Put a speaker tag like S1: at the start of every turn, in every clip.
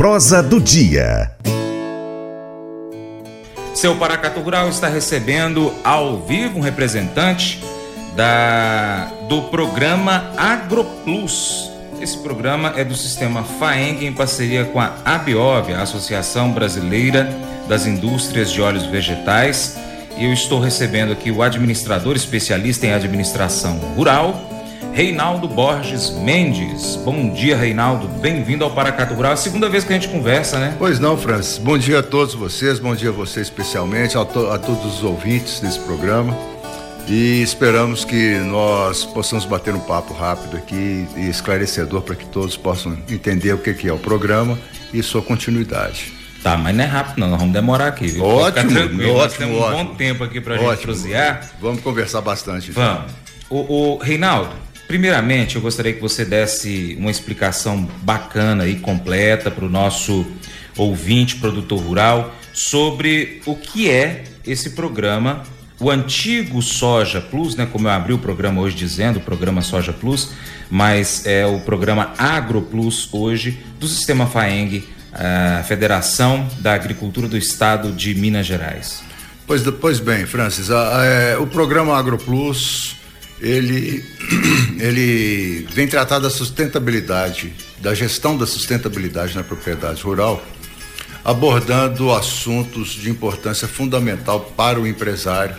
S1: prosa do dia.
S2: Seu Paracatu Rural está recebendo ao vivo um representante da do programa AgroPlus. Esse programa é do sistema FAENG em parceria com a ABIOV, a Associação Brasileira das Indústrias de Óleos Vegetais. E eu estou recebendo aqui o administrador especialista em administração rural, Reinaldo Borges Mendes. Bom dia, Reinaldo. Bem-vindo ao Paracato Rural. É a segunda vez que a gente conversa, né?
S3: Pois não, Francis. Bom dia a todos vocês, bom dia a você especialmente, a, to a todos os ouvintes desse programa. E esperamos que nós possamos bater um papo rápido aqui e esclarecedor para que todos possam entender o que, que é o programa e sua continuidade.
S2: Tá, mas não é rápido não, nós vamos demorar aqui. Viu?
S3: Ótimo, ótimo,
S2: nós temos um
S3: ótimo.
S2: bom tempo aqui pra
S3: Ótimo.
S2: gente prosear.
S3: Vamos conversar bastante. então.
S2: Vamos. O, o Reinaldo, primeiramente eu gostaria que você desse uma explicação bacana e completa para o nosso ouvinte, produtor rural, sobre o que é esse programa, o antigo Soja Plus, né? Como eu abri o programa hoje dizendo, o programa Soja Plus, mas é o programa Agro Plus hoje do Sistema FAENG, a Federação da Agricultura do Estado de Minas Gerais.
S3: Pois, pois bem, Francis, a- a- é, o programa AgroPlus, ele, ele vem tratar da sustentabilidade, da gestão da sustentabilidade na propriedade rural, abordando assuntos de importância fundamental para o empresário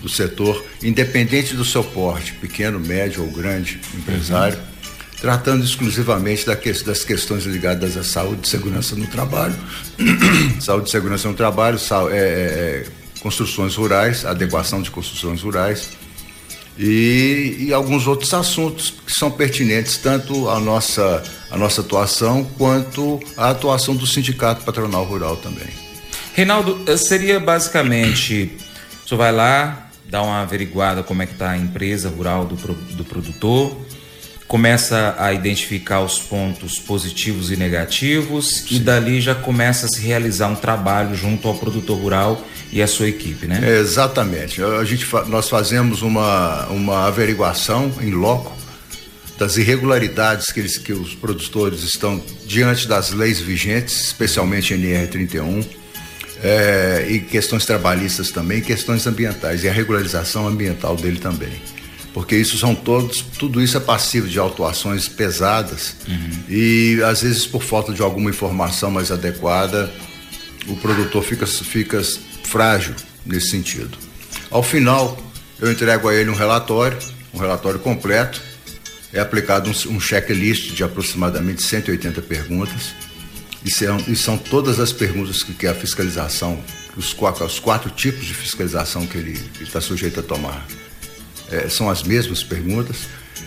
S3: do setor, independente do seu porte, pequeno, médio ou grande empresário, tratando exclusivamente das questões ligadas à saúde e segurança no trabalho, saúde e segurança no trabalho, é, é, é, construções rurais, adequação de construções rurais e, e alguns outros assuntos que são pertinentes tanto à nossa, à nossa atuação quanto à atuação do Sindicato Patronal Rural também.
S2: Reinaldo, eh, seria basicamente, o senhor vai lá, dá uma averiguada como é que está a empresa rural do, do produtor, começa a identificar os pontos positivos e negativos e dali já começa a se realizar um trabalho junto ao produtor rural e à sua equipe, né?
S3: É, exatamente. A gente, nós fazemos uma, uma averiguação em loco das irregularidades que, eles, que os produtores estão diante das leis vigentes, especialmente NR31, é, e questões trabalhistas também, questões ambientais, e a regularização ambiental dele também. Porque isso são todos, tudo isso é passivo de autuações pesadas. E às vezes por falta de alguma informação mais adequada, o produtor fica, fica frágil nesse sentido. Ao final, eu entrego a ele um relatório, um relatório completo, é aplicado um, um checklist de aproximadamente 180 perguntas, e são, e são todas as perguntas que, que a fiscalização, os os quatro tipos de fiscalização que ele está sujeito a tomar, é, são as mesmas perguntas,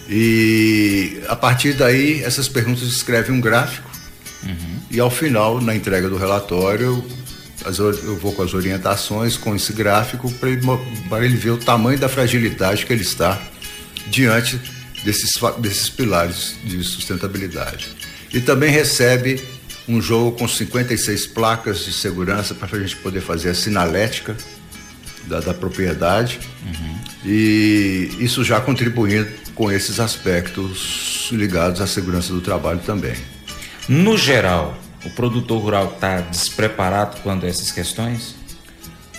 S3: e a partir daí, essas perguntas escrevem um gráfico, e ao final, na entrega do relatório, eu vou com as orientações, com esse gráfico, para ele, ele ver o tamanho da fragilidade que ele está diante desses, desses pilares de sustentabilidade. E também recebe um jogo com 56 placas de segurança para a gente poder fazer a sinalética da, da propriedade. E isso já contribuindo com esses aspectos ligados à segurança do trabalho também.
S2: No geral, o produtor rural está despreparado quanto a essas questões?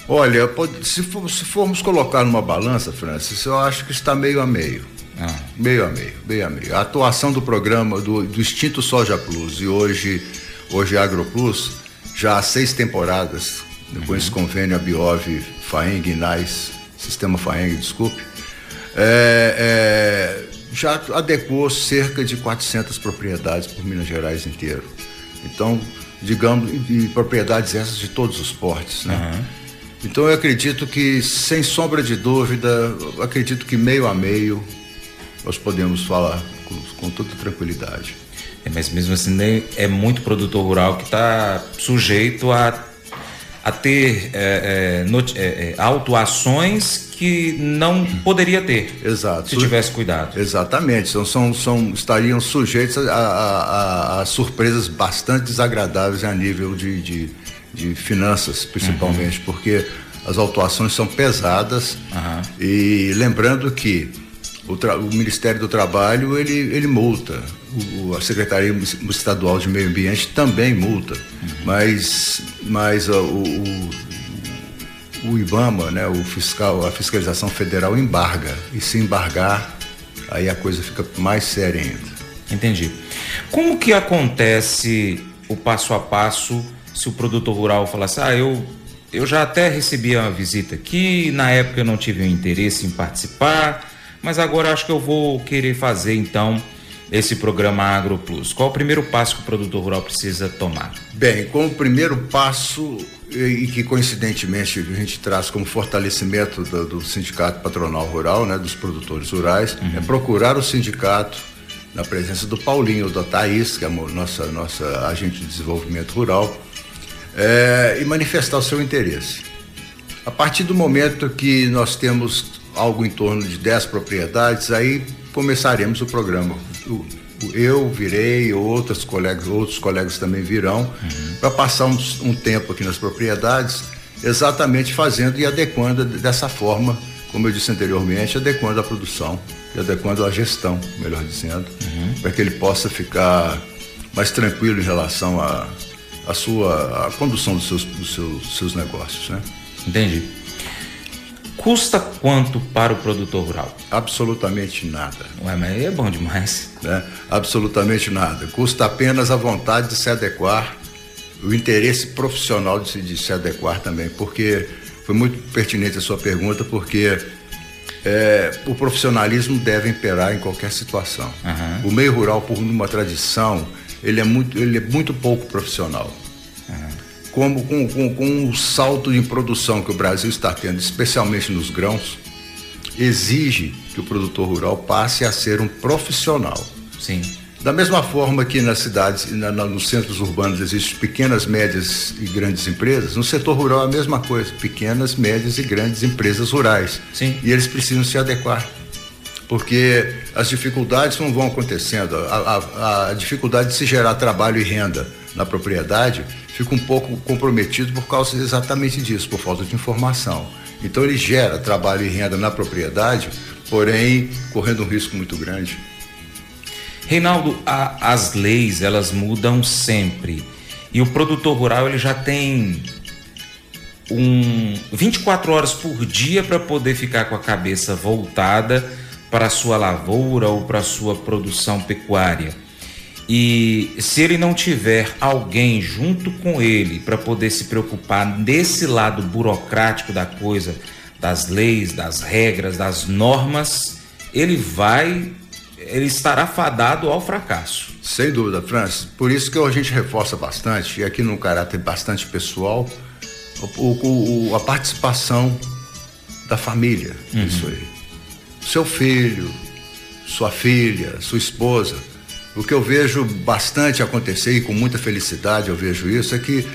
S3: Olha, pode- se, for- se formos colocar numa balança, Francis, eu acho que está meio a meio.
S2: Ah.
S3: Meio a meio, meio a meio. A atuação do programa do, do extinto Soja Plus e hoje, hoje AgroPlus, já há seis temporadas, com esse convênio Abiov, Faeng, NAIS, Sistema Faeng, desculpe, é, é, já adequou cerca de 400 propriedades por Minas Gerais inteiro. Então, digamos, e, e propriedades essas de todos os portes, né? Então eu acredito que, sem sombra de dúvida, acredito que meio a meio nós podemos falar com, com toda tranquilidade.
S2: É, mas mesmo assim é muito produtor rural que está sujeito a, a ter é, é, noti- é, é, autuações que não poderia ter
S3: Exato.
S2: se tivesse cuidado.
S3: Exatamente, são, são, são, estariam sujeitos a, a- a- surpresas bastante desagradáveis a nível de, de, de finanças, principalmente, porque as autuações são pesadas
S2: Aham.
S3: e lembrando que o, o, Ministério do Trabalho ele, ele multa, o, a Secretaria Estadual de Meio Ambiente também multa, uhum. mas, mas uh, o, o, IBAMA, né, o fiscal, a fiscalização federal embarga, e se embargar, aí a coisa fica mais séria ainda.
S2: Entendi. Como que acontece o passo a passo se o produtor rural falasse, ah, eu, eu já até recebi uma visita aqui, na época eu não tive um interesse em participar, mas agora acho que eu vou querer fazer então esse programa Agro Plus. Qual o primeiro passo que o produtor rural precisa tomar?
S3: Bem, como primeiro passo e que coincidentemente a gente traz como fortalecimento do, do sindicato patronal rural, né, dos produtores rurais, uhum. é procurar o sindicato na presença do Paulinho, da Thaís, que é a nossa, nossa agente de desenvolvimento rural, é, e manifestar o seu interesse. A partir do momento que nós temos algo em torno de 10 propriedades, aí começaremos o programa. Eu virei, outros colegas, outros colegas também virão, uhum. para passar um, um tempo aqui nas propriedades, exatamente fazendo e adequando dessa forma, como eu disse anteriormente, adequando a produção e adequando a gestão, melhor dizendo, uhum. para que ele possa ficar mais tranquilo em relação à a, a, sua a condução dos seus, dos seus, seus negócios. Né?
S2: Entendi. Custa quanto para o produtor rural?
S3: Absolutamente nada.
S2: Ué, mas é bom demais.
S3: Né? Absolutamente nada. Custa apenas a vontade de se adequar, o interesse profissional de se, de se adequar também, porque foi muito pertinente a sua pergunta, porque é, o profissionalismo deve imperar em qualquer situação. Uhum. O meio rural, por uma tradição, ele é muito, ele é muito pouco profissional como com, com, com o salto de produção que o Brasil está tendo, especialmente nos grãos, exige que o produtor rural passe a ser um profissional.
S2: Sim.
S3: Da mesma forma que nas cidades, na, na, nos centros urbanos existem pequenas, médias e grandes empresas, no setor rural é a mesma coisa, pequenas, médias e grandes empresas rurais.
S2: Sim.
S3: E eles precisam se adequar, porque as dificuldades não vão acontecendo. A, a, a dificuldade de se gerar trabalho e renda na propriedade fica um pouco comprometido por causa exatamente disso, por falta de informação. Então ele gera trabalho e renda na propriedade, porém correndo um risco muito grande.
S2: Reinaldo, a, as leis elas mudam sempre e o produtor rural ele já tem um 24 horas por dia para poder ficar com a cabeça voltada para a sua lavoura ou para a sua produção pecuária. E se ele não tiver alguém junto com ele para poder se preocupar desse lado burocrático da coisa, das leis, das regras, das normas, ele vai, ele estará fadado ao fracasso.
S3: Sem dúvida, Francis. Por isso que a gente reforça bastante, e aqui num caráter bastante pessoal, o, o, a participação da família. Uhum. Isso aí. Seu filho, sua filha, sua esposa o que eu vejo bastante acontecer e com muita felicidade eu vejo isso é que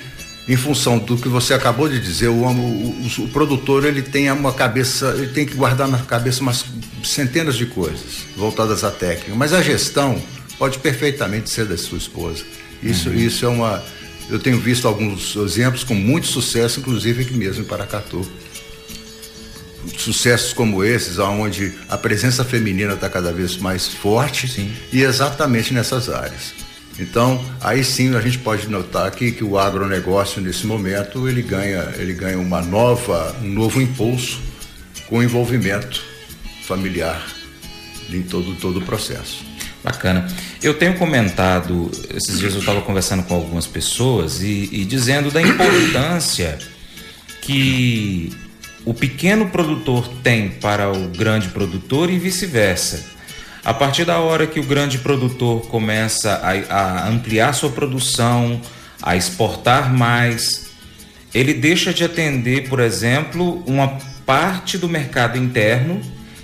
S3: em função do que você acabou de dizer, o, o, o, produtor ele tem uma cabeça, ele tem que guardar na cabeça umas centenas de coisas voltadas à técnica, mas a gestão pode perfeitamente ser da sua esposa. Isso, uhum. isso é uma, eu tenho visto alguns exemplos com muito sucesso, inclusive aqui mesmo em Paracatu sucessos como esses, onde a presença feminina está cada vez mais forte
S2: sim.
S3: e exatamente nessas áreas. Então, aí sim a gente pode notar que, que o agronegócio nesse momento ele ganha, ele ganha uma nova, um novo impulso com o envolvimento familiar em todo, todo o processo.
S2: Bacana. Eu tenho comentado, esses dias eu estava conversando com algumas pessoas e, e dizendo da importância que o pequeno produtor tem para o grande produtor e vice-versa. A partir da hora que o grande produtor começa a, a, ampliar sua produção, a exportar mais, ele deixa de atender, por exemplo, uma parte do mercado interno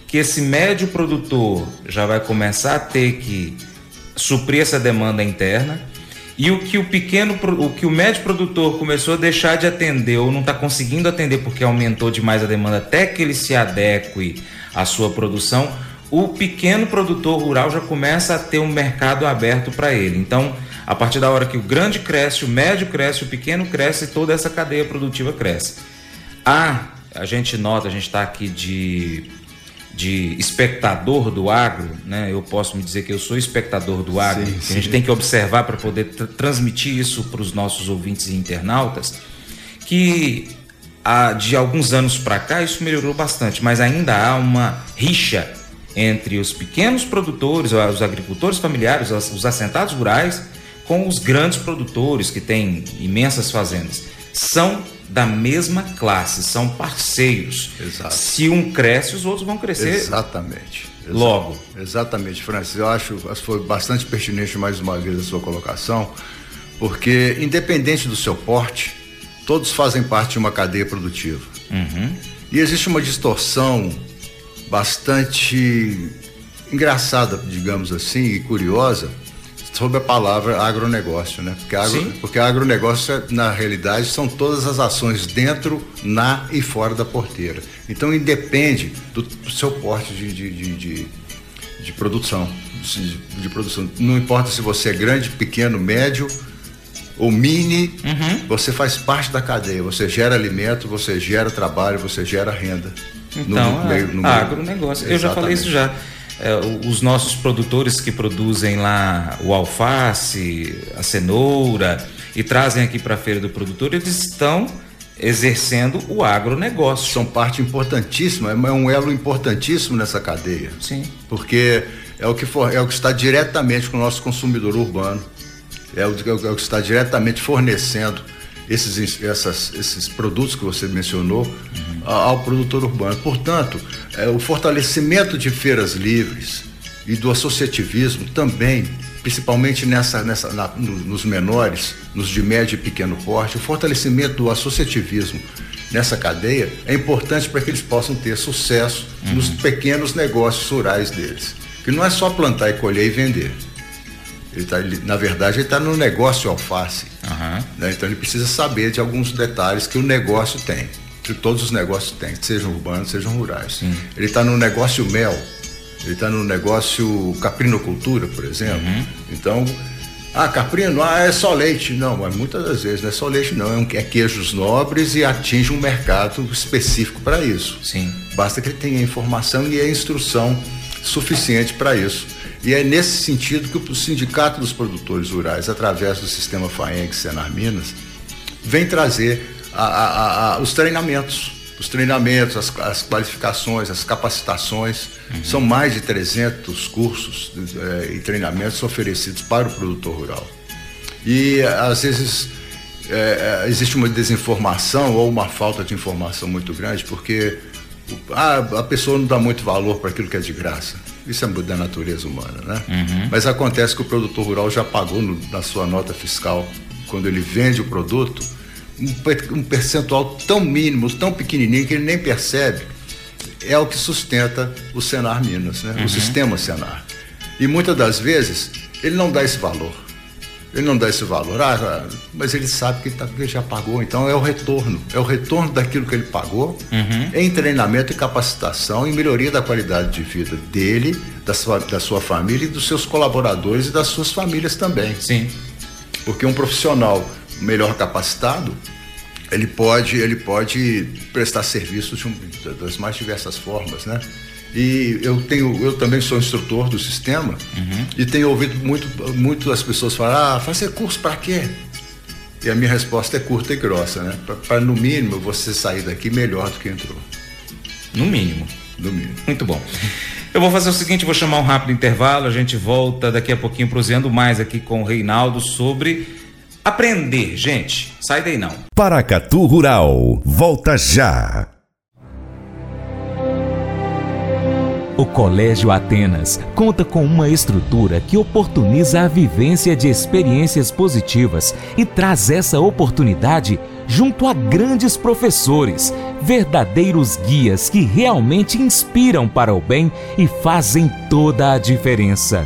S2: que esse médio produtor já vai começar a ter que suprir essa demanda interna e o que o pequeno, o que o médio produtor começou a deixar de atender ou não está conseguindo atender porque aumentou demais a demanda até que ele se adeque à sua produção, o pequeno produtor rural já começa a ter um mercado aberto para ele. Então, a partir da hora que o grande cresce, o médio cresce, o pequeno cresce, toda essa cadeia produtiva cresce. Ah, a gente nota, a gente está aqui de de espectador do agro, né? Eu posso me dizer que eu sou espectador do agro. Sim, sim. A gente tem que observar para poder tr transmitir isso para os nossos ouvintes e internautas, que há, de alguns anos para cá isso melhorou bastante, mas ainda há uma rixa entre os pequenos produtores, os agricultores familiares, os assentados rurais, com os grandes produtores que têm imensas fazendas. São da mesma classe, são parceiros. Exato. Se um cresce, os outros vão crescer.
S3: Exatamente.
S2: Logo.
S3: Exatamente, Francis. Eu acho que foi bastante pertinente mais uma vez a sua colocação, porque independente do seu porte, todos fazem parte de uma cadeia produtiva. Uhum. E existe uma distorção bastante engraçada, digamos assim, e curiosa sobre a palavra agronegócio, né? Porque, agro, porque agronegócio, na realidade, são todas as ações dentro, na e fora da porteira. Então, independe do, do seu porte de, de, de, de, de produção, de, de, produção. Não importa se você é grande, pequeno, médio ou mini, uhum. você faz parte da cadeia. Você gera alimento, você gera trabalho, você gera renda.
S2: Então, no, no meio, no agronegócio. Meio. Eu já falei isso já é, os nossos produtores que produzem lá o alface, a cenoura e trazem aqui para a feira do produtor, eles estão exercendo o agronegócio.
S3: São parte importantíssima, é um elo importantíssimo nessa cadeia.
S2: Sim.
S3: Porque é o que, for, é o que está diretamente com o nosso consumidor urbano, é o, é o que está diretamente fornecendo esses, essas, esses produtos que você mencionou uhum. ao produtor urbano. Portanto, é, o fortalecimento de feiras livres e do associativismo também, principalmente nessa, nessa, na, nos menores, nos de médio e pequeno porte, o fortalecimento do associativismo nessa cadeia é importante para que eles possam ter sucesso uhum. nos pequenos negócios rurais deles. Que não é só plantar e colher e vender. Ele tá, ele, na verdade, ele está no negócio alface. Uhum. Né? Então ele precisa saber de alguns detalhes que o negócio tem. Que todos os negócios têm, sejam urbanos, sejam rurais. Sim. Ele está no negócio mel, ele está no negócio caprinocultura, por exemplo. Uhum. Então, ah, caprino, ah, é só leite. Não, mas muitas das vezes não é só leite, não. É, um, é queijos nobres e atinge um mercado específico para isso.
S2: Sim.
S3: Basta que ele tenha informação e a instrução suficiente para isso. E é nesse sentido que o Sindicato dos Produtores Rurais, através do sistema FAENG Senar Minas, vem trazer a, a, a, os treinamentos. Os treinamentos, as, as qualificações, as capacitações. Uhum. São mais de 300 cursos é, e treinamentos oferecidos para o produtor rural. E às vezes é, existe uma desinformação ou uma falta de informação muito grande, porque a, a pessoa não dá muito valor para aquilo que é de graça. Isso é da natureza humana, né? Uhum. Mas acontece que o produtor rural já pagou no, na sua nota fiscal, quando ele vende o produto, um, percentual tão mínimo, tão pequenininho que ele nem percebe. É o que sustenta o Senar Minas, né? Uhum. O sistema Senar. E muitas das vezes ele não dá esse valor. Ele não dá esse valor, ah, mas ele sabe que ele, tá, que ele já pagou, então é o retorno, é o retorno daquilo que ele pagou uhum. em treinamento e capacitação e melhoria da qualidade de vida dele, da sua, da sua família e dos seus colaboradores e das suas famílias também.
S2: Sim.
S3: Porque um profissional melhor capacitado, ele pode, ele pode prestar serviços de um, das mais diversas formas, né? E eu tenho, eu também sou instrutor do sistema uhum. e tenho ouvido muito, muito as pessoas falar, ah, fazer curso para quê? E a minha resposta é curta e grossa, né? Para no mínimo você sair daqui melhor do que entrou.
S2: No mínimo.
S3: No mínimo.
S2: Muito bom. Eu vou fazer o seguinte, vou chamar um rápido intervalo, a gente volta daqui a pouquinho prosseando mais aqui com o Reinaldo sobre aprender, gente. Sai daí não.
S1: Paracatu Rural, volta já. O Colégio Atenas conta com uma estrutura que oportuniza a vivência de experiências positivas e traz essa oportunidade junto a grandes professores, verdadeiros guias que realmente inspiram para o bem e fazem toda a diferença.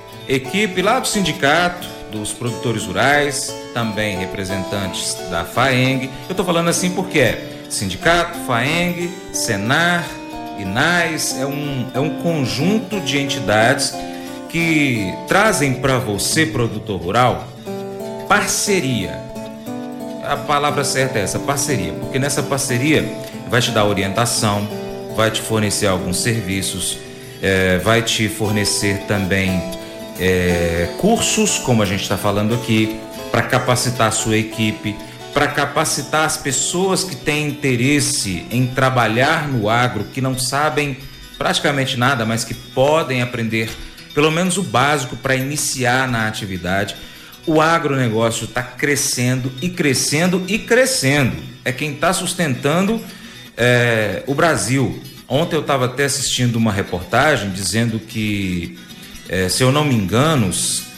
S2: equipe lá do sindicato, dos produtores rurais, também representantes da FAENG. Eu estou falando assim porque é sindicato, FAENG, Senar, INAIS, é um, é um conjunto de entidades que trazem para você, produtor rural, parceria. A palavra certa é essa, parceria, porque nessa parceria vai te dar orientação, vai te fornecer alguns serviços, é, vai te fornecer também é, cursos, como a gente está falando aqui, para capacitar a sua equipe, para capacitar as pessoas que têm interesse em trabalhar no agro, que não sabem praticamente nada, mas que podem aprender pelo menos o básico para iniciar na atividade. O agronegócio está crescendo e crescendo e crescendo. É quem está sustentando é, o Brasil. Ontem eu estava até assistindo uma reportagem dizendo que, é, se eu não me engano,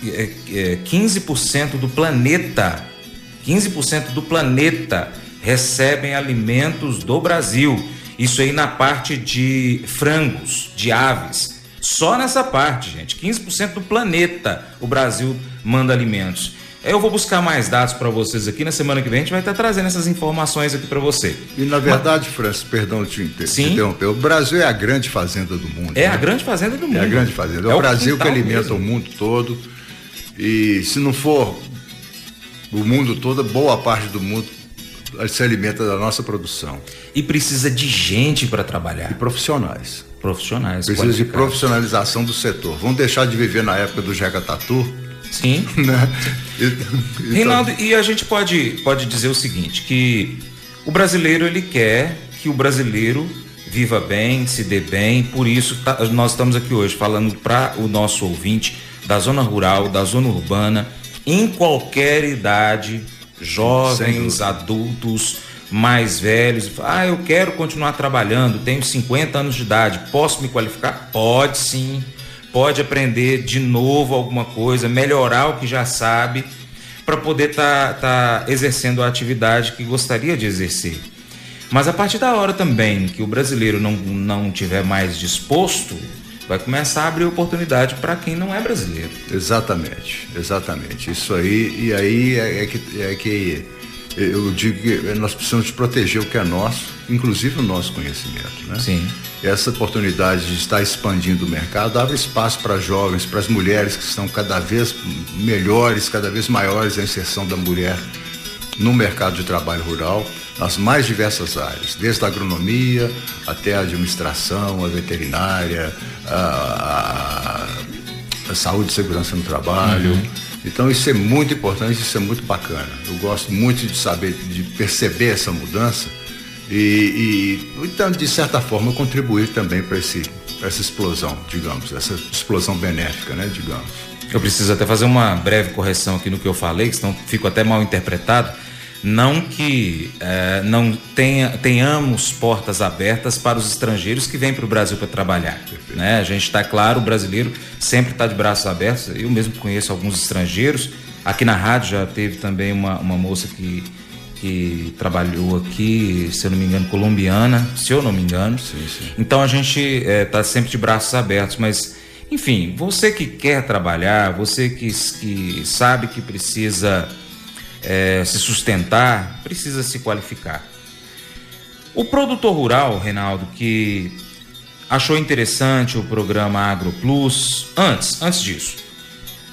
S2: é, é, 15% do planeta, 15% do planeta recebem alimentos do Brasil. Isso aí na parte de frangos, de aves. Só nessa parte, gente. 15% do planeta o Brasil manda alimentos. Eu vou buscar mais dados para vocês aqui. Na semana que vem a gente vai estar trazendo essas informações aqui para você.
S3: E na verdade, Mas... Francis, perdão te interromper, o Brasil é a grande fazenda do mundo.
S2: É né? a grande fazenda do mundo. É
S3: a grande fazenda. É, é o Brasil que alimenta mesmo. o mundo todo. E se não for o mundo todo, boa parte do mundo se alimenta da nossa produção.
S2: E precisa de gente para trabalhar.
S3: E profissionais.
S2: Profissionais.
S3: Precisa de profissionalização do setor. Vamos deixar de viver na época do Jeca Tatu?
S2: Sim. né? então... Reinaldo, e a gente pode, pode dizer o seguinte, que o brasileiro ele quer que o brasileiro viva bem, se dê bem, por isso tá, nós estamos aqui hoje falando para o nosso ouvinte da zona rural, da zona urbana, em qualquer idade, jovens, adultos, mais velhos. Ah, eu quero continuar trabalhando, tenho 50 anos de idade, posso me qualificar? Pode sim. Pode aprender de novo alguma coisa, melhorar o que já sabe, para poder estar tá, tá exercendo a atividade que gostaria de exercer. Mas a partir da hora também que o brasileiro não, não tiver mais disposto, vai começar a abrir oportunidade para quem não é brasileiro.
S3: Exatamente, exatamente. Isso aí, e aí é, é, que, é que eu digo que nós precisamos proteger o que é nosso, inclusive o nosso conhecimento. Né?
S2: Sim.
S3: Essa oportunidade de estar expandindo o mercado abre espaço para jovens, para as mulheres que estão cada vez melhores, cada vez maiores a inserção da mulher no mercado de trabalho rural nas mais diversas áreas, desde a agronomia até a administração, a veterinária, a, a, a saúde e segurança no trabalho. Uhum. Então isso é muito importante, isso é muito bacana. Eu gosto muito de saber, de perceber essa mudança e, e então de certa forma contribuir também para essa explosão, digamos, essa explosão benéfica, né, digamos.
S2: Eu preciso até fazer uma breve correção aqui no que eu falei, senão fico até mal interpretado. Não que é, não tenha, tenhamos portas abertas para os estrangeiros que vêm para o Brasil para trabalhar. Né? A gente está claro, o brasileiro sempre está de braços abertos. Eu mesmo conheço alguns estrangeiros. Aqui na rádio já teve também uma, uma moça que, que trabalhou aqui, se eu não me engano, colombiana, se eu não me engano.
S3: Sim, sim.
S2: Então a gente está é, tá sempre de braços abertos, mas enfim, você que quer trabalhar, você que, que sabe que precisa é, se sustentar, precisa se qualificar. O produtor rural, Reinaldo, que achou interessante o programa Agro Plus, antes, antes disso,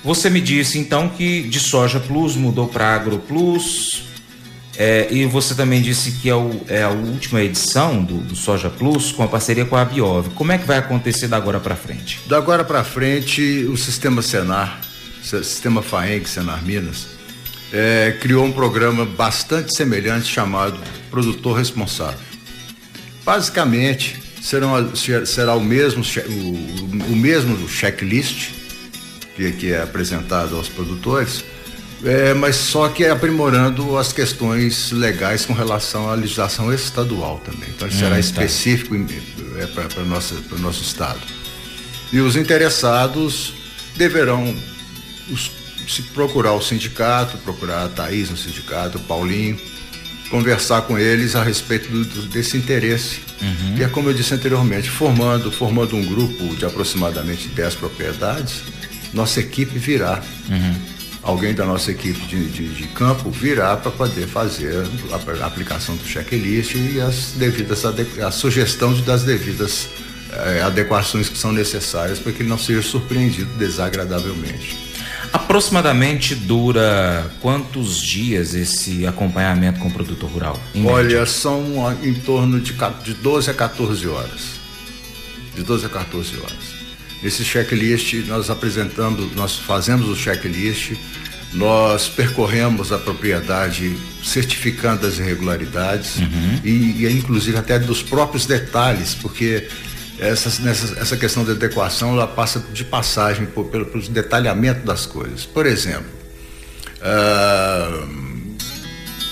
S2: você me disse então que de Soja Plus mudou para Agro Plus, é, e você também disse que é, o, é, a última edição do, do, Soja Plus com a parceria com a Biov. Como é que vai acontecer da agora para frente?
S3: Da agora para frente, o sistema Senar, sistema FAENG Senar Minas, é, criou um programa bastante semelhante chamado Produtor Responsável. Basicamente, serão, será o mesmo, o, o mesmo checklist que, que é apresentado aos produtores, é, mas só que é aprimorando as questões legais com relação à legislação estadual também. Então, ele será hum, tá. específico é, para o nosso estado. E os interessados deverão, os se procurar o sindicato, procurar a Thaís no sindicato, o Paulinho, conversar com eles a respeito do, do, desse interesse. Uhum. E é como eu disse anteriormente, formando, formando um grupo de aproximadamente 10 propriedades, nossa equipe virá. Uhum. Alguém da nossa equipe de, de, de campo virá para poder fazer a, a, aplicação do checklist e as devidas a sugestão das devidas eh, adequações que são necessárias para que ele não seja surpreendido desagradavelmente.
S2: Aproximadamente dura quantos dias esse acompanhamento com o produtor rural?
S3: Olha, média? são em torno de, de 12 a 14 horas. De 12 a 14 horas. Esse checklist nós apresentamos, nós fazemos o checklist, nós percorremos a propriedade certificando as irregularidades uhum. e, e inclusive até dos próprios detalhes, porque essa, nessa, essa questão da adequação ela passa de passagem por, pelo, pelo detalhamento das coisas. Por exemplo, uh,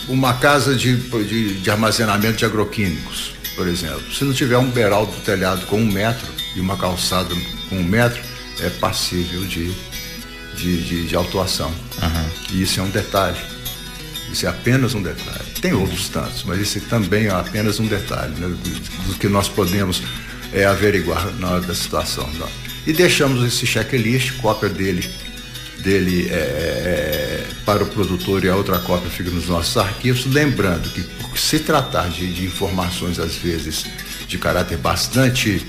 S3: uma casa de, de, de, armazenamento de agroquímicos, por exemplo. Se não tiver um beiral do telhado com um metro e uma calçada com um metro, é passível de, de, de, de autuação. Uhum. E isso é um detalhe. Isso é apenas um detalhe. Tem outros tantos, mas esse também é apenas um detalhe né, do, do que nós podemos é, averiguar na hora da situação. Não. E deixamos esse checklist, cópia dele, dele é, é, para o produtor e a outra cópia fica nos nossos arquivos, lembrando que por se tratar de, de informações às vezes de caráter bastante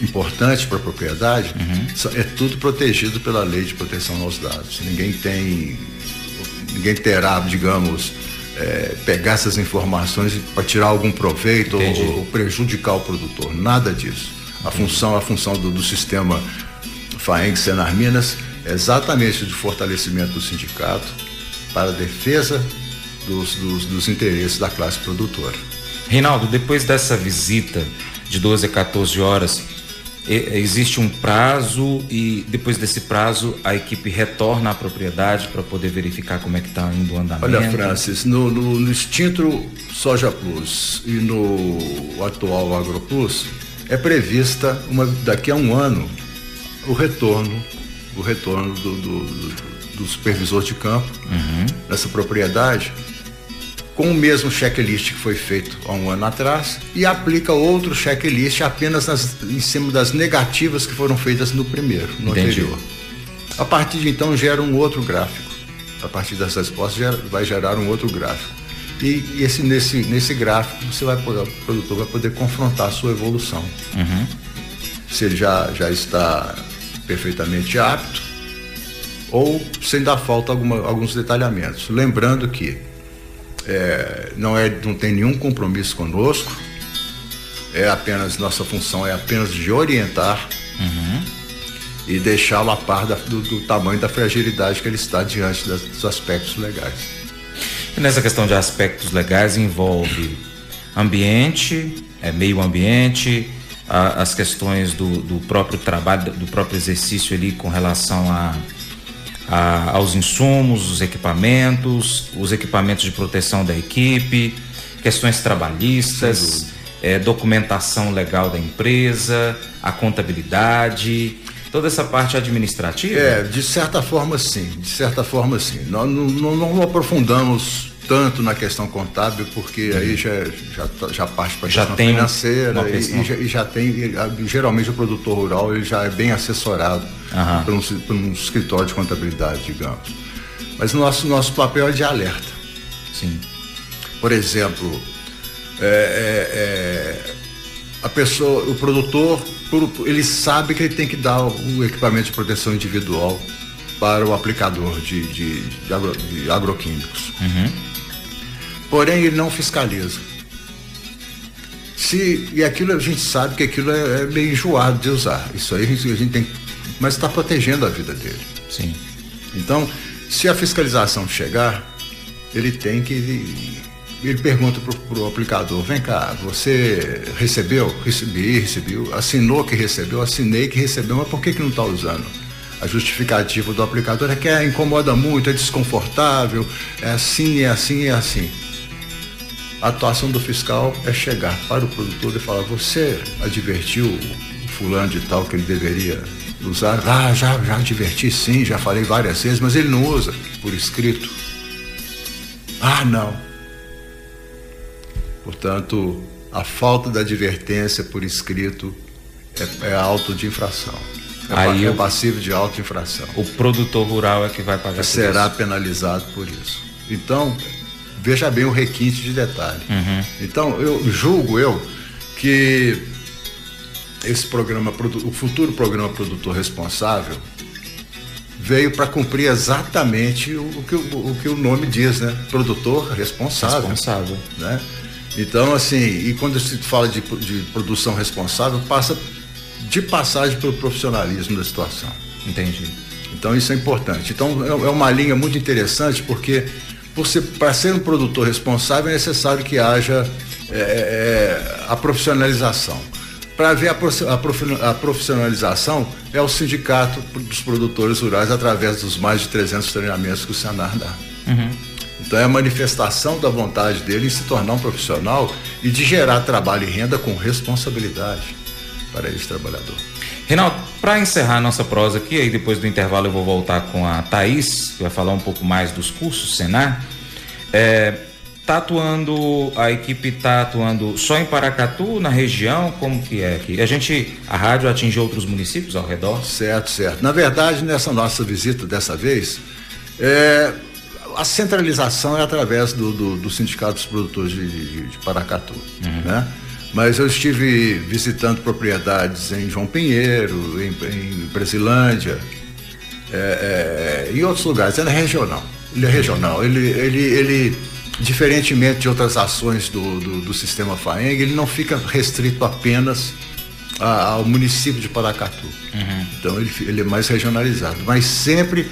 S3: importante para a propriedade, uhum. é tudo protegido pela lei de proteção aos dados. Ninguém tem, ninguém terá, digamos, é, pegar essas informações para tirar algum proveito ou, ou, prejudicar o produtor. Nada disso. A Entendi. função, a função do, do sistema FAENG Senar Minas é exatamente de fortalecimento do sindicato para a defesa dos, dos, dos interesses da classe produtora.
S2: Reinaldo, depois dessa visita de 12 a 14 horas, existe um prazo e depois desse prazo a equipe retorna à propriedade para poder verificar como é que está indo o andamento?
S3: Olha, Francis, no, no, no extinto Soja Plus e no atual Agro Plus é prevista uma, daqui a um ano o retorno, o retorno do, do, do, do supervisor de campo uhum. nessa propriedade com o mesmo checklist que foi feito há um ano atrás e aplica outro checklist apenas nas, em cima das negativas que foram feitas no primeiro, no Entendi. anterior. A partir de então gera um outro gráfico. A partir dessas respostas gera, vai gerar um outro gráfico. E, e, esse, nesse, nesse gráfico você vai poder, o produtor vai poder confrontar a sua evolução. Uhum. Se ele já, já está perfeitamente apto ou se ainda falta alguma, alguns detalhamentos. Lembrando que é, não, é, não tem nenhum compromisso conosco, é apenas, nossa função é apenas de orientar uhum. e deixá-lo a par da, do, do, tamanho da fragilidade que ele está diante das, dos aspectos legais.
S2: E nessa questão de aspectos legais envolve ambiente, é, meio ambiente, a, as questões do, do próprio trabalho, do próprio exercício ali com relação a a, aos insumos, os equipamentos, os equipamentos de proteção da equipe, questões trabalhistas, é, documentação legal da empresa, a contabilidade, toda essa parte administrativa?
S3: É, de certa forma sim, de certa forma sim. Nós não, não, não aprofundamos tanto na questão contábil, porque uhum. aí já, já, já parte para a questão tem financeira e, e, já, e, já, tem, geralmente o produtor rural ele já é bem assessorado uhum. por, um, por um escritório de contabilidade, digamos. Mas o nosso, nosso papel é de alerta.
S2: Sim.
S3: Por exemplo, é, é, é, a pessoa, o produtor, ele sabe que ele tem que dar o equipamento de proteção individual para o aplicador de, de, de, agro, de agroquímicos. Uhum porém ele não fiscaliza. Se, e aquilo a gente sabe que aquilo é, é meio enjoado de usar. Isso aí a gente, a gente tem. Mas está protegendo a vida dele.
S2: Sim.
S3: Então, se a fiscalização chegar, ele tem que. Ele pergunta para o aplicador: vem cá, você recebeu? Recebi, recebeu. Assinou que recebeu, assinei que recebeu, mas por que, que não está usando? A justificativa do aplicador é que é, incomoda muito, é desconfortável, é assim, é assim, é assim. A atuação do fiscal é chegar para o produtor e falar: você advertiu o fulano de tal que ele deveria usar? Ah, já, já adverti sim, já falei várias vezes, mas ele não usa por escrito. Ah, não. Portanto, a falta da advertência por escrito é, é auto de infração. É, Aí é passivo de auto infração.
S2: O produtor rural é que vai pagar
S3: Será penalizado por isso. Então, veja bem o requinte de detalhe. Uhum. Então, eu julgo eu que esse programa, o futuro programa Produtor Responsável, veio para cumprir exatamente o, o, que, o, o, que o nome diz, né? Produtor responsável.
S2: Responsável.
S3: Né? Então, assim, e quando se fala de, de produção responsável, passa de passagem pelo profissionalismo da situação.
S2: Entendi.
S3: Então, isso é importante. Então, é, é uma linha muito interessante, porque para ser um produtor responsável é necessário que haja é, é, a profissionalização. Para ver a, a profissionalização é o sindicato dos produtores rurais através dos mais de 300 treinamentos que o Senar dá. Uhum. Então é a manifestação da vontade dele em se tornar um profissional e de gerar trabalho e renda com responsabilidade para esse trabalhador.
S2: Reinaldo, para encerrar nossa prosa aqui, aí depois do intervalo eu vou voltar com a Thaís, que vai falar um pouco mais dos cursos Senar. É, Tá atuando, a equipe está atuando só em Paracatu, na região, como que é aqui? A gente, a rádio atinge outros municípios ao redor?
S3: Certo, certo. Na verdade, nessa nossa visita dessa vez, é, a centralização é através do, do, do Sindicato dos Produtores de, de, de Paracatu, uhum. né? Mas eu estive visitando propriedades em João Pinheiro, em, em Brasilândia, é, é, em outros lugares. É regional. Ele é regional. Ele, ele, ele diferentemente de outras ações do, do, do sistema FAENG, ele não fica restrito apenas a, ao município de Paracatu. Uhum. Então ele, ele, é mais regionalizado. Mas sempre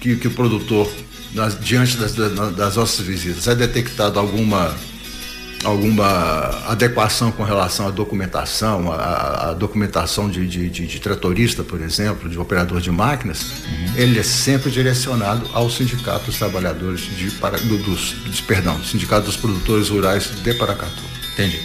S3: que, que o produtor, nas, diante das, das nossas visitas, é detectado alguma alguma adequação com relação à documentação, à, documentação de, de, de, de, tratorista, por exemplo, de operador de máquinas, uhum. ele é sempre direcionado ao Sindicato dos Trabalhadores de, para, do, dos, perdão, Sindicato dos Produtores Rurais de Paracatu.
S2: Entendi.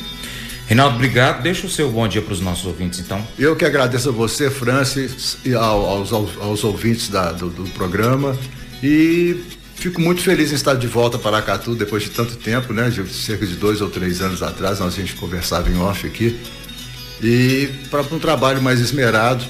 S2: Reinaldo, obrigado. Deixa o seu bom dia para os nossos ouvintes, então.
S3: Eu que agradeço a você, Francis, e aos, aos, aos ouvintes da, do, do programa. E Fico muito feliz em estar de volta para Aracatu depois de tanto tempo, né? De cerca de dois ou três anos atrás, nós a gente conversava em off aqui. E para um trabalho mais esmerado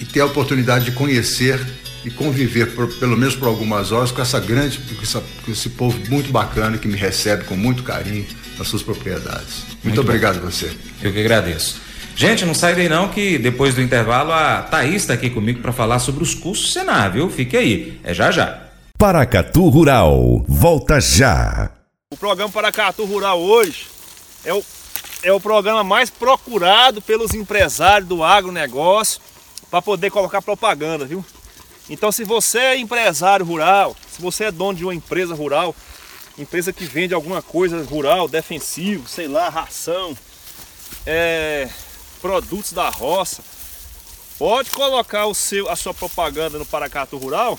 S3: e ter a oportunidade de conhecer e conviver, por, pelo menos por algumas horas, com essa grande, com, essa, com, esse povo muito bacana que me recebe com muito carinho nas suas propriedades. Muito, muito obrigado a você.
S2: Eu que agradeço. Gente, não sai daí não que depois do intervalo a Thaís está aqui comigo para falar sobre os cursos Senar, viu? Fique aí, é já já.
S1: Paracatu Rural, volta já.
S4: O programa Paracatu Rural hoje é o, é o programa mais procurado pelos empresários do agronegócio para poder colocar propaganda, viu? Então se você é empresário rural, se você é dono de uma empresa rural, empresa que vende alguma coisa rural, defensivo, sei lá, ração, é, produtos da roça, pode colocar o seu, a sua propaganda no Paracatu Rural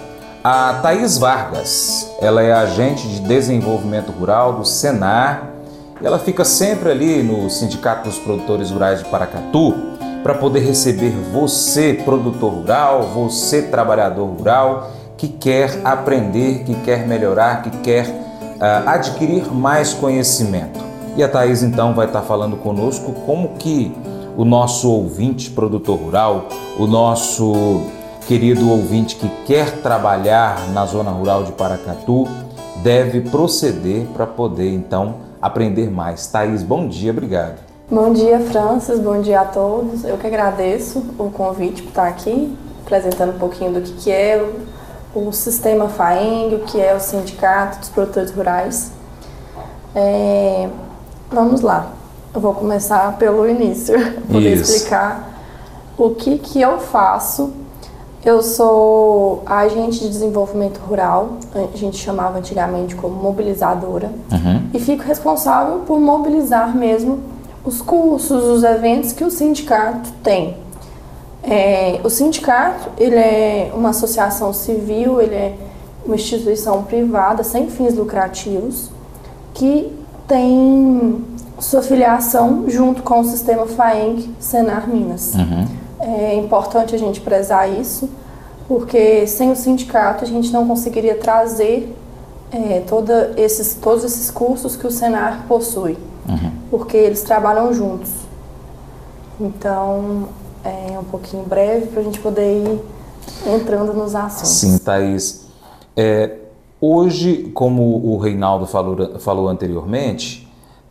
S2: a Thaís Vargas, ela é agente de desenvolvimento rural do Senar. Ela fica sempre ali no Sindicato dos Produtores Rurais de Paracatu para poder receber você, produtor rural, você, trabalhador rural, que quer aprender, que quer melhorar, que quer uh, adquirir mais conhecimento. E a Thaís então vai estar falando conosco como que o nosso ouvinte produtor rural, o nosso querido ouvinte que quer trabalhar na zona rural de Paracatu deve proceder para poder então aprender mais. Thaís, bom dia, obrigado.
S5: Bom dia, Francis, bom dia a todos. Eu que agradeço o convite por estar aqui, apresentando um pouquinho do que, que é o, o sistema FAENG, o que é o Sindicato dos Produtores Rurais. É, vamos lá, eu vou começar pelo início, poder explicar o que, que eu faço Eu sou agente de desenvolvimento rural, a gente chamava antigamente como mobilizadora, uhum. e fico responsável por mobilizar mesmo os cursos, os eventos que o sindicato tem. É, o sindicato ele é uma associação civil, ele é uma instituição privada sem fins lucrativos que tem sua filiação junto com o sistema FAENG Senar Minas. Uhum. É importante a gente prezar isso, porque sem o sindicato a gente não conseguiria trazer é, toda esses, todos esses cursos que o Senar possui, uhum. porque eles trabalham juntos. Então, é um pouquinho breve para a gente poder ir entrando nos assuntos.
S2: Sim, Thaís. É, hoje, como o Reinaldo falou, falou anteriormente,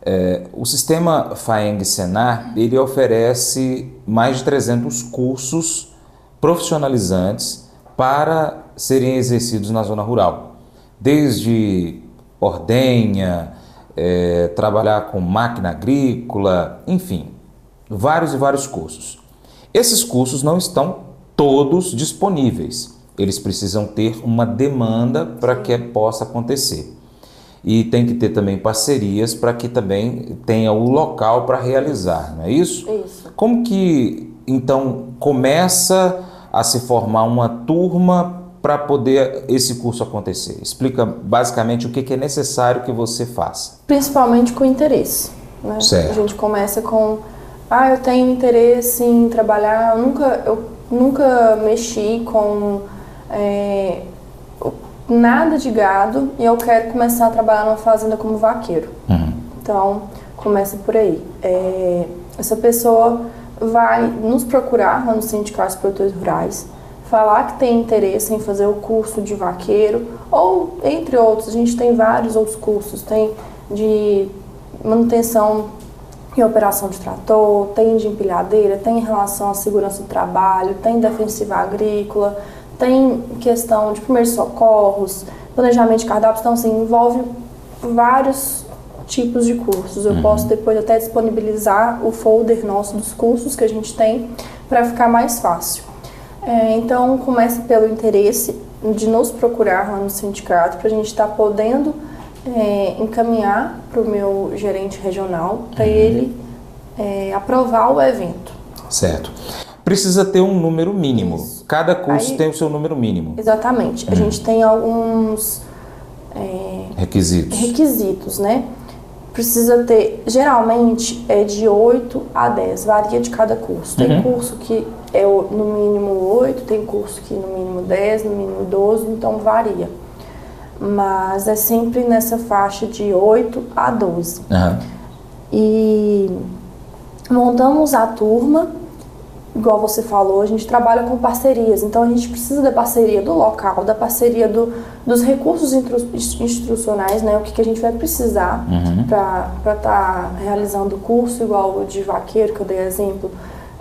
S2: é, o sistema FAENG Senar ele oferece mais de 300 cursos profissionalizantes para serem exercidos na zona rural, desde ordenha, é, trabalhar com máquina agrícola, enfim, vários e vários cursos. Esses cursos não estão todos disponíveis, eles precisam ter uma demanda para que possa acontecer e tem que ter também parcerias para que também tenha o local para realizar, não é isso?
S5: Isso.
S2: Como que então começa a se formar uma turma para poder esse curso acontecer? Explica basicamente o que, que é necessário que você faça.
S5: Principalmente com interesse. Né?
S2: Certo.
S5: A gente começa com, ah, eu tenho interesse em trabalhar, eu nunca, eu nunca mexi com é, nada de gado e eu quero começar a trabalhar numa fazenda como vaqueiro. Uhum. Então, começa por aí. É, essa pessoa vai nos procurar lá no Sindicato de Produtores Rurais, falar que tem interesse em fazer o curso de vaqueiro, ou entre outros, a gente tem vários outros cursos, tem de manutenção e operação de trator, tem de empilhadeira, tem em relação à segurança do trabalho, tem defensiva agrícola, tem questão de primeiros socorros, planejamento de cardápios, então assim, envolve vários tipos de cursos. Eu uhum. posso depois até disponibilizar o folder nosso dos cursos que a gente tem para ficar mais fácil. É, então, começa pelo interesse de nos procurar lá no sindicato para a gente estar tá podendo é, encaminhar para o meu gerente regional para uhum. ele é, aprovar o evento.
S2: Certo precisa ter um número mínimo. Isso. Cada curso Aí, tem o seu número mínimo.
S5: Exatamente. A hum. gente tem alguns
S2: é, requisitos.
S5: requisitos, né? Precisa ter, geralmente é de 8 a 10, varia de cada curso. Tem uhum. curso que é no mínimo 8, tem curso que no mínimo 10, no mínimo 12, então varia. Mas é sempre nessa faixa de 8 a 12. Uhum. E montamos a turma igual você falou, a gente trabalha com parcerias, então a gente precisa da parceria do local, da parceria do, dos recursos institucionais, né? O que, que a gente vai precisar uhum. para estar tá realizando o curso, igual o de vaqueiro, que eu dei exemplo,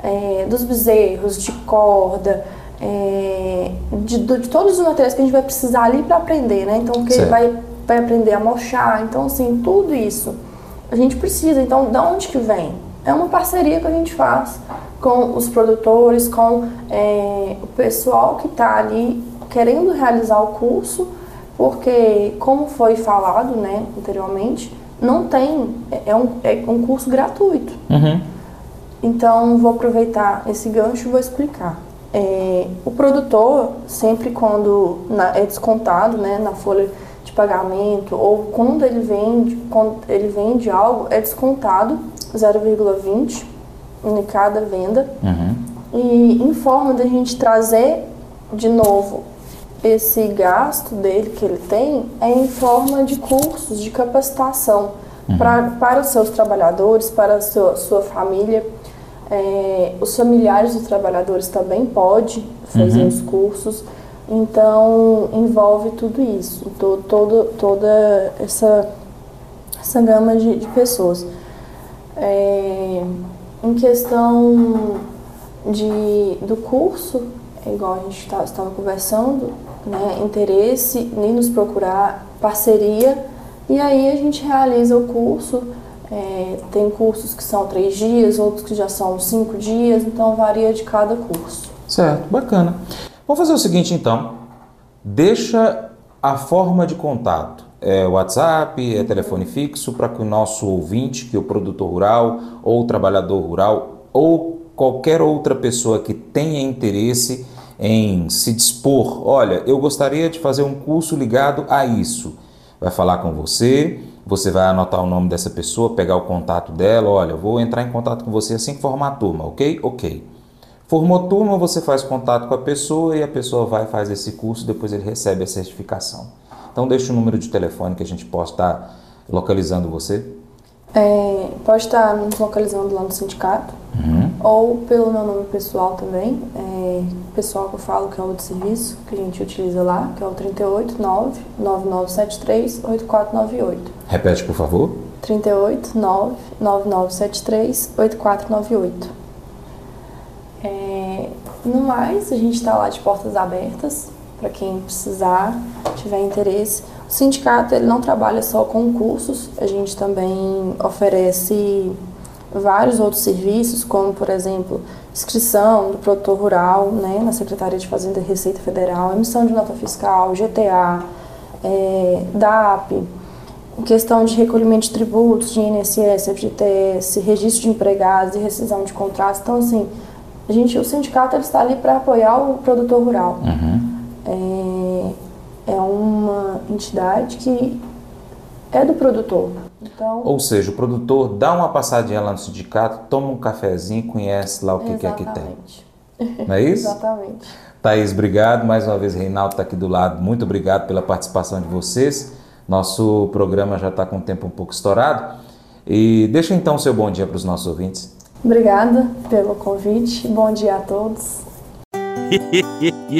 S5: é, dos bezerros, de corda, é, de, de, todos os materiais que a gente vai precisar ali para aprender, né? Então, que vai, vai aprender a mochar, então, assim, tudo isso a gente precisa. Então, de onde que vem? É uma parceria que a gente faz com os produtores, com é, o pessoal que está ali querendo realizar o curso, porque, como foi falado né, anteriormente, não tem, é um, é um curso gratuito. Uhum. Então, vou aproveitar esse gancho e vou explicar. É, o produtor, sempre quando na, é descontado né, na folha de pagamento, ou quando ele vende, quando ele vende algo, é descontado 0,20 em cada venda uhum. e em forma da gente trazer de novo esse gasto dele que ele tem é em forma de cursos de capacitação uhum. pra, para os seus trabalhadores, para a sua, sua família. É, os familiares dos trabalhadores também podem fazer uhum. os cursos. Então, envolve tudo isso, to, todo, toda essa, essa gama de, de pessoas. É, em questão de, do curso, é igual a gente tá, estava conversando, né, interesse em nos procurar parceria e aí a gente realiza o curso. É, tem cursos que são três dias, outros que já são cinco dias, então varia de cada curso.
S2: Certo, bacana. Vamos fazer o seguinte então. Deixa a forma de contato. É WhatsApp, é telefone fixo para que o nosso ouvinte, que é o produtor rural ou o trabalhador rural ou qualquer outra pessoa que tenha interesse em se dispor, olha, eu gostaria de fazer um curso ligado a isso. Vai falar com você, você vai anotar o nome dessa pessoa, pegar o contato dela, olha, vou entrar em contato com você assim que formar a turma, ok? Ok. Formou turma, você faz contato com a pessoa e a pessoa vai fazer esse curso, depois ele recebe a certificação. Então deixa o número de telefone que a gente possa estar localizando você.
S5: É, pode estar nos localizando lá no sindicato uhum. ou pelo meu nome pessoal também. É, pessoal que eu falo que é o de serviço que a gente utiliza lá, que é o 389 9973 8498.
S2: Repete, por favor.
S5: 389 9973 8498. É, no mais, a gente está lá de portas abertas para quem precisar, tiver interesse. O sindicato ele não trabalha só com cursos, a gente também oferece vários outros serviços, como por exemplo, inscrição do produtor rural né, na Secretaria de Fazenda e Receita Federal, emissão de nota fiscal, GTA, é, DAP, questão de recolhimento de tributos, de INSS, FGTS, registro de empregados e rescisão de contratos. Então, assim, a gente, o sindicato ele está ali para apoiar o produtor rural. Uhum é, é uma entidade que é do produtor. Então,
S2: Ou seja, o produtor dá uma passadinha lá no sindicato, toma um cafezinho, conhece lá o que, que é que tem. Não é isso?
S5: Exatamente.
S2: Thaís, obrigado. Mais uma vez, Reinaldo está aqui do lado. Muito obrigado pela participação de vocês. Nosso programa já está com o tempo um pouco estourado. E deixa então o seu bom dia para os nossos ouvintes.
S5: Obrigada pelo convite. Bom dia a todos.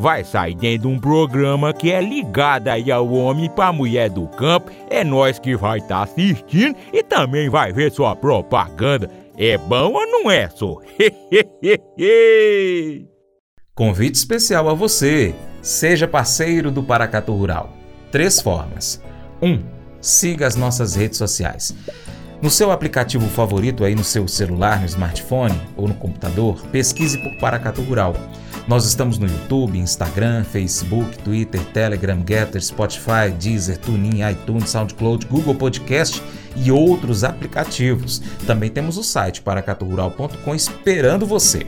S6: vai sair dentro de um programa que é ligado aí ao homem para mulher do campo. É nós que vai estar tá assistindo e também vai ver sua propaganda. É bom ou não é, só?
S1: Convite especial a você. Seja parceiro do Paracatu Rural. Três formas. 1. Um, siga as nossas redes sociais. No seu aplicativo favorito aí no seu celular, no smartphone ou no computador, pesquise por Paracatu Rural. Nós estamos no YouTube, Instagram, Facebook, Twitter, Telegram, Getter, Spotify, Deezer, TuneIn, iTunes, SoundCloud, Google Podcast e outros aplicativos. Também temos o site paracaturural.com esperando você.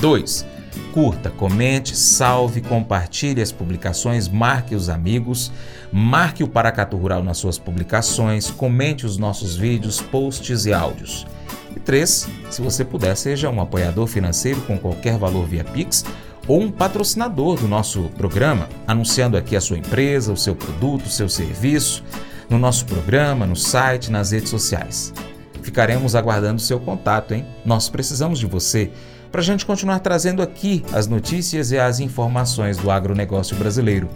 S1: 2 curta, comente, salve, compartilhe as publicações, marque os amigos, marque o Paracatu Rural nas suas publicações, comente os nossos vídeos, posts e áudios. E 3. Se você puder, seja um apoiador financeiro com qualquer valor via Pix ou um patrocinador do nosso programa, anunciando aqui a sua empresa, o seu produto, o seu serviço, no nosso programa, no site, nas redes sociais. Ficaremos aguardando seu contato, hein? Nós precisamos de você para a gente continuar trazendo aqui as notícias e as informações do agronegócio brasileiro.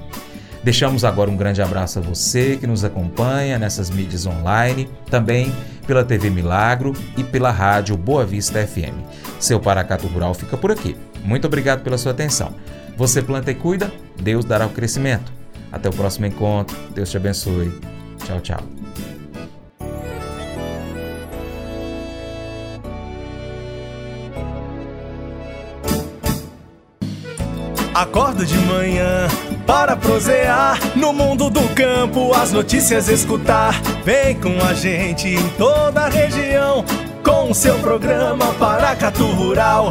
S1: Deixamos agora um grande abraço a você que nos acompanha nessas mídias online, também pela TV Milagro e pela rádio Boa Vista FM. Seu Paracato Rural fica por aqui. Muito obrigado pela sua atenção. Você planta e cuida, Deus dará o crescimento. Até o próximo encontro. Deus te abençoe. Tchau, tchau.
S7: Acordo de manhã para prosear no mundo do campo, as notícias escutar. Vem com a gente em toda a região com o seu programa Paracatu Rural.